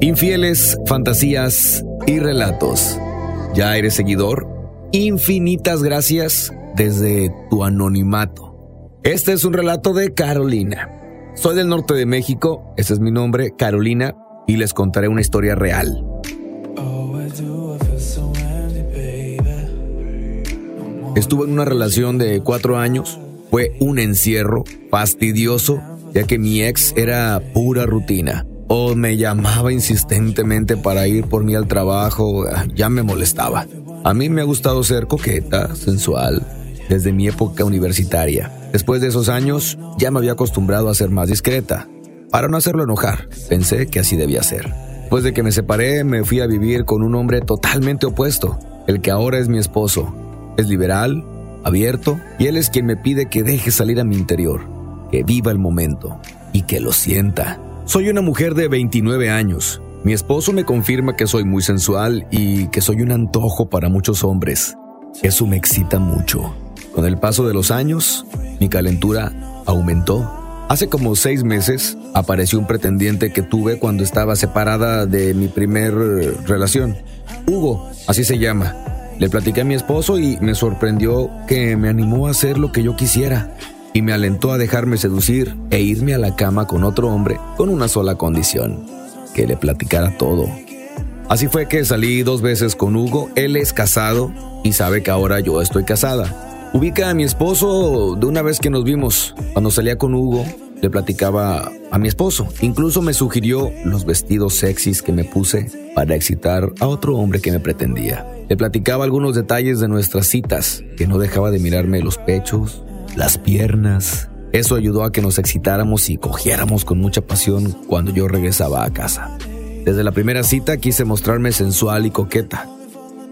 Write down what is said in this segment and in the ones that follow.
Infieles, fantasías y relatos. ¿Ya eres seguidor? Infinitas gracias desde tu anonimato. Este es un relato de Carolina. Soy del norte de México, ese es mi nombre, Carolina, y les contaré una historia real. Estuve en una relación de cuatro años. Fue un encierro fastidioso, ya que mi ex era pura rutina. O me llamaba insistentemente para ir por mí al trabajo, ya me molestaba. A mí me ha gustado ser coqueta, sensual, desde mi época universitaria. Después de esos años, ya me había acostumbrado a ser más discreta. Para no hacerlo enojar, pensé que así debía ser. Después de que me separé, me fui a vivir con un hombre totalmente opuesto, el que ahora es mi esposo. Es liberal, abierto, y él es quien me pide que deje salir a mi interior, que viva el momento y que lo sienta. Soy una mujer de 29 años. Mi esposo me confirma que soy muy sensual y que soy un antojo para muchos hombres. Eso me excita mucho. Con el paso de los años, mi calentura aumentó. Hace como seis meses apareció un pretendiente que tuve cuando estaba separada de mi primer relación. Hugo, así se llama. Le platiqué a mi esposo y me sorprendió que me animó a hacer lo que yo quisiera y me alentó a dejarme seducir e irme a la cama con otro hombre con una sola condición, que le platicara todo. Así fue que salí dos veces con Hugo, él es casado y sabe que ahora yo estoy casada. Ubica a mi esposo de una vez que nos vimos. Cuando salía con Hugo, le platicaba a mi esposo. Incluso me sugirió los vestidos sexys que me puse para excitar a otro hombre que me pretendía. Le platicaba algunos detalles de nuestras citas, que no dejaba de mirarme los pechos, las piernas. Eso ayudó a que nos excitáramos y cogiéramos con mucha pasión cuando yo regresaba a casa. Desde la primera cita quise mostrarme sensual y coqueta.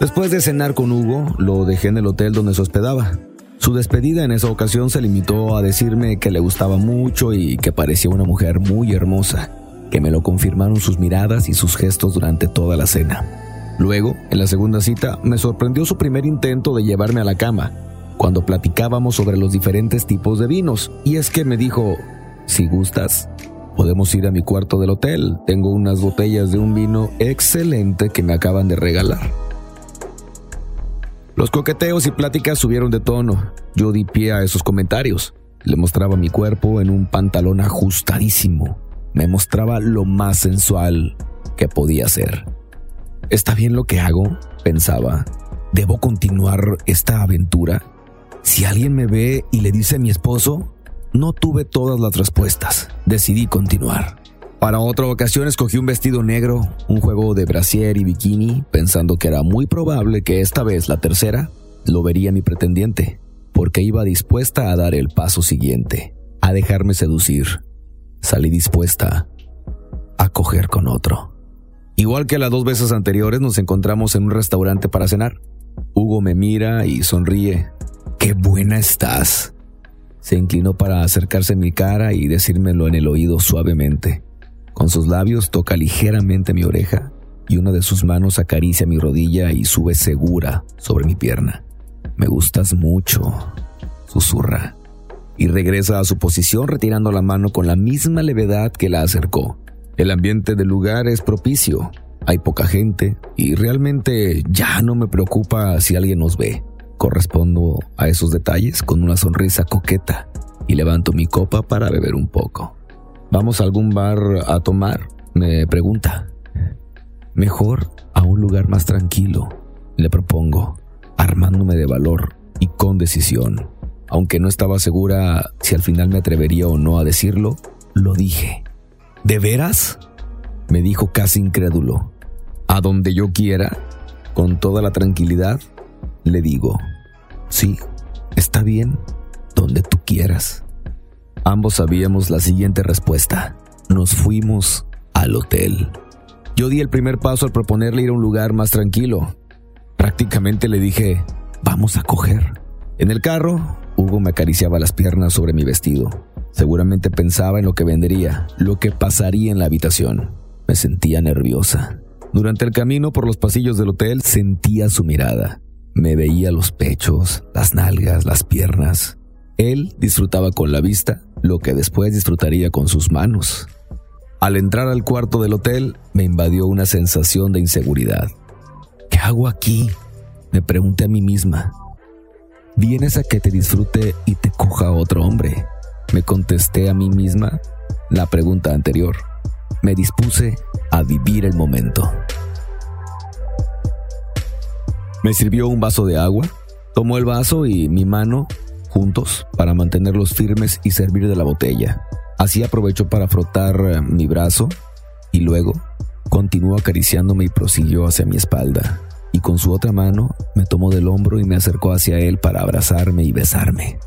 Después de cenar con Hugo, lo dejé en el hotel donde se hospedaba. Su despedida en esa ocasión se limitó a decirme que le gustaba mucho y que parecía una mujer muy hermosa, que me lo confirmaron sus miradas y sus gestos durante toda la cena. Luego, en la segunda cita, me sorprendió su primer intento de llevarme a la cama, cuando platicábamos sobre los diferentes tipos de vinos, y es que me dijo, si gustas, podemos ir a mi cuarto del hotel, tengo unas botellas de un vino excelente que me acaban de regalar. Los coqueteos y pláticas subieron de tono. Yo di pie a esos comentarios. Le mostraba mi cuerpo en un pantalón ajustadísimo. Me mostraba lo más sensual que podía ser. ¿Está bien lo que hago? pensaba. ¿Debo continuar esta aventura? Si alguien me ve y le dice a mi esposo, no tuve todas las respuestas. Decidí continuar. Para otra ocasión escogí un vestido negro, un juego de brasier y bikini, pensando que era muy probable que esta vez, la tercera, lo vería mi pretendiente, porque iba dispuesta a dar el paso siguiente, a dejarme seducir. Salí dispuesta a coger con otro. Igual que las dos veces anteriores nos encontramos en un restaurante para cenar. Hugo me mira y sonríe. ¡Qué buena estás! Se inclinó para acercarse a mi cara y decírmelo en el oído suavemente. Con sus labios toca ligeramente mi oreja y una de sus manos acaricia mi rodilla y sube segura sobre mi pierna. Me gustas mucho, susurra, y regresa a su posición retirando la mano con la misma levedad que la acercó. El ambiente del lugar es propicio, hay poca gente y realmente ya no me preocupa si alguien nos ve. Correspondo a esos detalles con una sonrisa coqueta y levanto mi copa para beber un poco. ¿Vamos a algún bar a tomar? Me pregunta. Mejor a un lugar más tranquilo, le propongo, armándome de valor y con decisión. Aunque no estaba segura si al final me atrevería o no a decirlo, lo dije. ¿De veras? me dijo casi incrédulo. A donde yo quiera, con toda la tranquilidad, le digo, sí, está bien, donde tú quieras. Ambos sabíamos la siguiente respuesta. Nos fuimos al hotel. Yo di el primer paso al proponerle ir a un lugar más tranquilo. Prácticamente le dije, vamos a coger. En el carro, Hugo me acariciaba las piernas sobre mi vestido. Seguramente pensaba en lo que vendría, lo que pasaría en la habitación. Me sentía nerviosa. Durante el camino por los pasillos del hotel sentía su mirada. Me veía los pechos, las nalgas, las piernas. Él disfrutaba con la vista lo que después disfrutaría con sus manos. Al entrar al cuarto del hotel, me invadió una sensación de inseguridad. ¿Qué hago aquí? Me pregunté a mí misma. ¿Vienes a que te disfrute y te coja otro hombre? Me contesté a mí misma la pregunta anterior. Me dispuse a vivir el momento. Me sirvió un vaso de agua, tomó el vaso y mi mano juntos para mantenerlos firmes y servir de la botella. Así aprovechó para frotar eh, mi brazo y luego continuó acariciándome y prosiguió hacia mi espalda y con su otra mano me tomó del hombro y me acercó hacia él para abrazarme y besarme.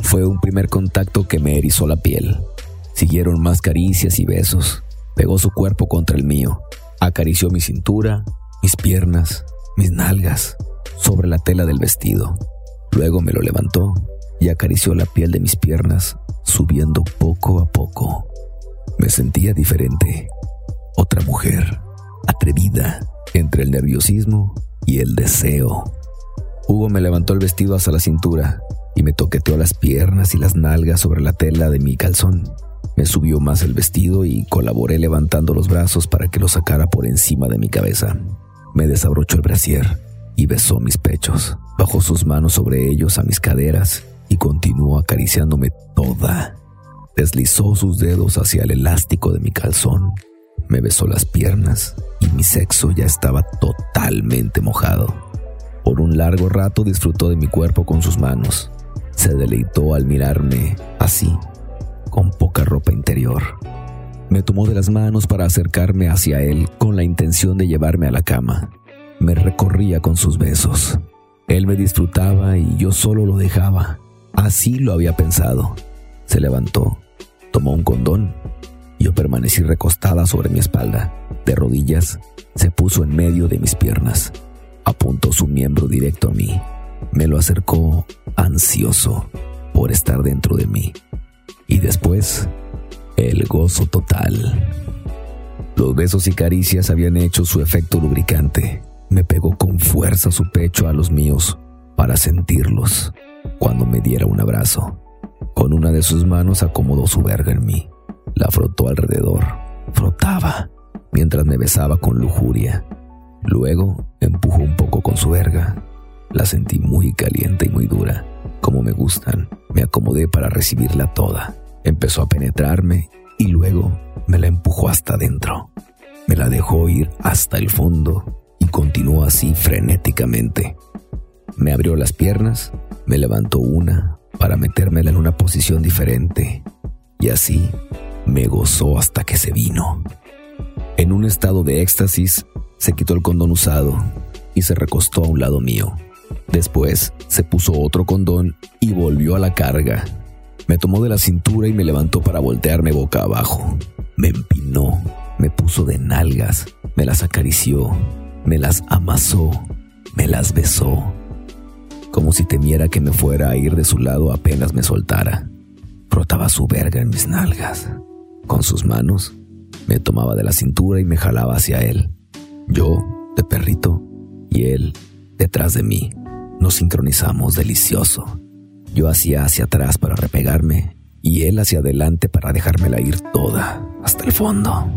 Fue un primer contacto que me erizó la piel. Siguieron más caricias y besos. Pegó su cuerpo contra el mío. Acarició mi cintura, mis piernas, mis nalgas, sobre la tela del vestido. Luego me lo levantó y acarició la piel de mis piernas, subiendo poco a poco. Me sentía diferente. Otra mujer, atrevida, entre el nerviosismo y el deseo. Hugo me levantó el vestido hasta la cintura y me toqueteó las piernas y las nalgas sobre la tela de mi calzón. Me subió más el vestido y colaboré levantando los brazos para que lo sacara por encima de mi cabeza. Me desabrochó el brasier y besó mis pechos. Bajó sus manos sobre ellos a mis caderas y continuó acariciándome toda. Deslizó sus dedos hacia el elástico de mi calzón me besó las piernas y mi sexo ya estaba totalmente mojado. Por un largo rato disfrutó de mi cuerpo con sus manos. Se deleitó al mirarme así, con poca ropa interior. Me tomó de las manos para acercarme hacia él con la intención de llevarme a la cama. Me recorría con sus besos. Él me disfrutaba y yo solo lo dejaba. Así lo había pensado. Se levantó, tomó un condón yo permanecí recostada sobre mi espalda. De rodillas, se puso en medio de mis piernas. Apuntó su miembro directo a mí. Me lo acercó ansioso por estar dentro de mí. Y después, el gozo total. Los besos y caricias habían hecho su efecto lubricante. Me pegó con fuerza su pecho a los míos para sentirlos cuando me diera un abrazo. Con una de sus manos acomodó su verga en mí. La frotó alrededor. Frotaba mientras me besaba con lujuria. Luego empujó un poco con su verga. La sentí muy caliente y muy dura, como me gustan. Me acomodé para recibirla toda. Empezó a penetrarme y luego me la empujó hasta adentro. Me la dejó ir hasta el fondo y continuó así frenéticamente. Me abrió las piernas, me levantó una para metérmela en una posición diferente y así me gozó hasta que se vino. En un estado de éxtasis, se quitó el condón usado y se recostó a un lado mío. Después se puso otro condón y volvió a la carga. Me tomó de la cintura y me levantó para voltearme boca abajo. Me empinó, me puso de nalgas, me las acarició, me las amasó, me las besó, como si temiera que me fuera a ir de su lado apenas me soltara. Frotaba su verga en mis nalgas. Con sus manos, me tomaba de la cintura y me jalaba hacia él. Yo, de perrito, y él, detrás de mí. Nos sincronizamos delicioso. Yo hacía hacia atrás para repegarme y él hacia adelante para dejármela ir toda, hasta el fondo.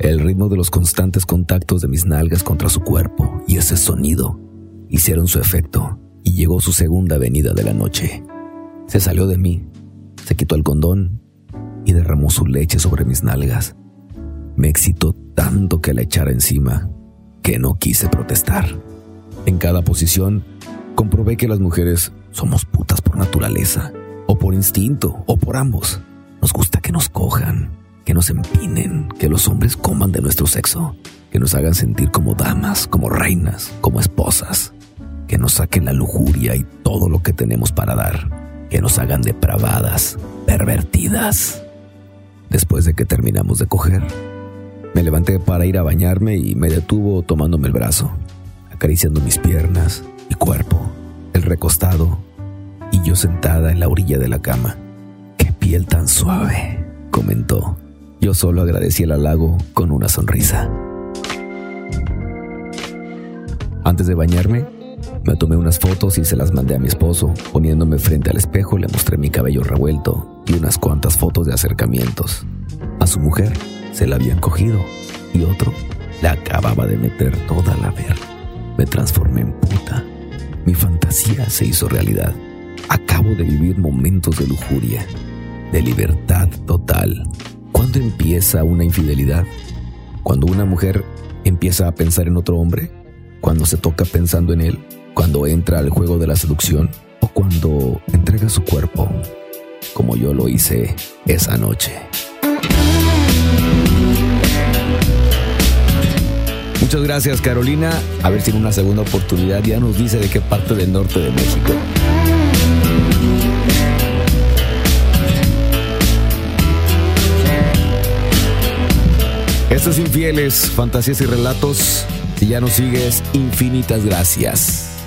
El ritmo de los constantes contactos de mis nalgas contra su cuerpo y ese sonido hicieron su efecto y llegó su segunda venida de la noche. Se salió de mí, se quitó el condón y derramó su leche sobre mis nalgas. Me excitó tanto que la echara encima que no quise protestar. En cada posición comprobé que las mujeres somos putas por naturaleza, o por instinto, o por ambos. Nos gusta que nos cojan, que nos empinen, que los hombres coman de nuestro sexo, que nos hagan sentir como damas, como reinas, como esposas, que nos saquen la lujuria y todo lo que tenemos para dar, que nos hagan depravadas, pervertidas. Después de que terminamos de coger, me levanté para ir a bañarme y me detuvo tomándome el brazo, acariciando mis piernas, mi cuerpo, el recostado y yo sentada en la orilla de la cama. ¡Qué piel tan suave! comentó. Yo solo agradecí el halago con una sonrisa. Antes de bañarme, me tomé unas fotos y se las mandé a mi esposo. Poniéndome frente al espejo le mostré mi cabello revuelto y unas cuantas fotos de acercamientos. A su mujer se la habían cogido y otro le acababa de meter toda la verga. Me transformé en puta. Mi fantasía se hizo realidad. Acabo de vivir momentos de lujuria, de libertad total. ¿Cuándo empieza una infidelidad? Cuando una mujer empieza a pensar en otro hombre, cuando se toca pensando en él, cuando entra al juego de la seducción o cuando entrega su cuerpo, como yo lo hice esa noche. Muchas gracias Carolina. A ver si en una segunda oportunidad ya nos dice de qué parte del norte de México. Estos infieles, fantasías y relatos. Si ya nos sigues, infinitas gracias.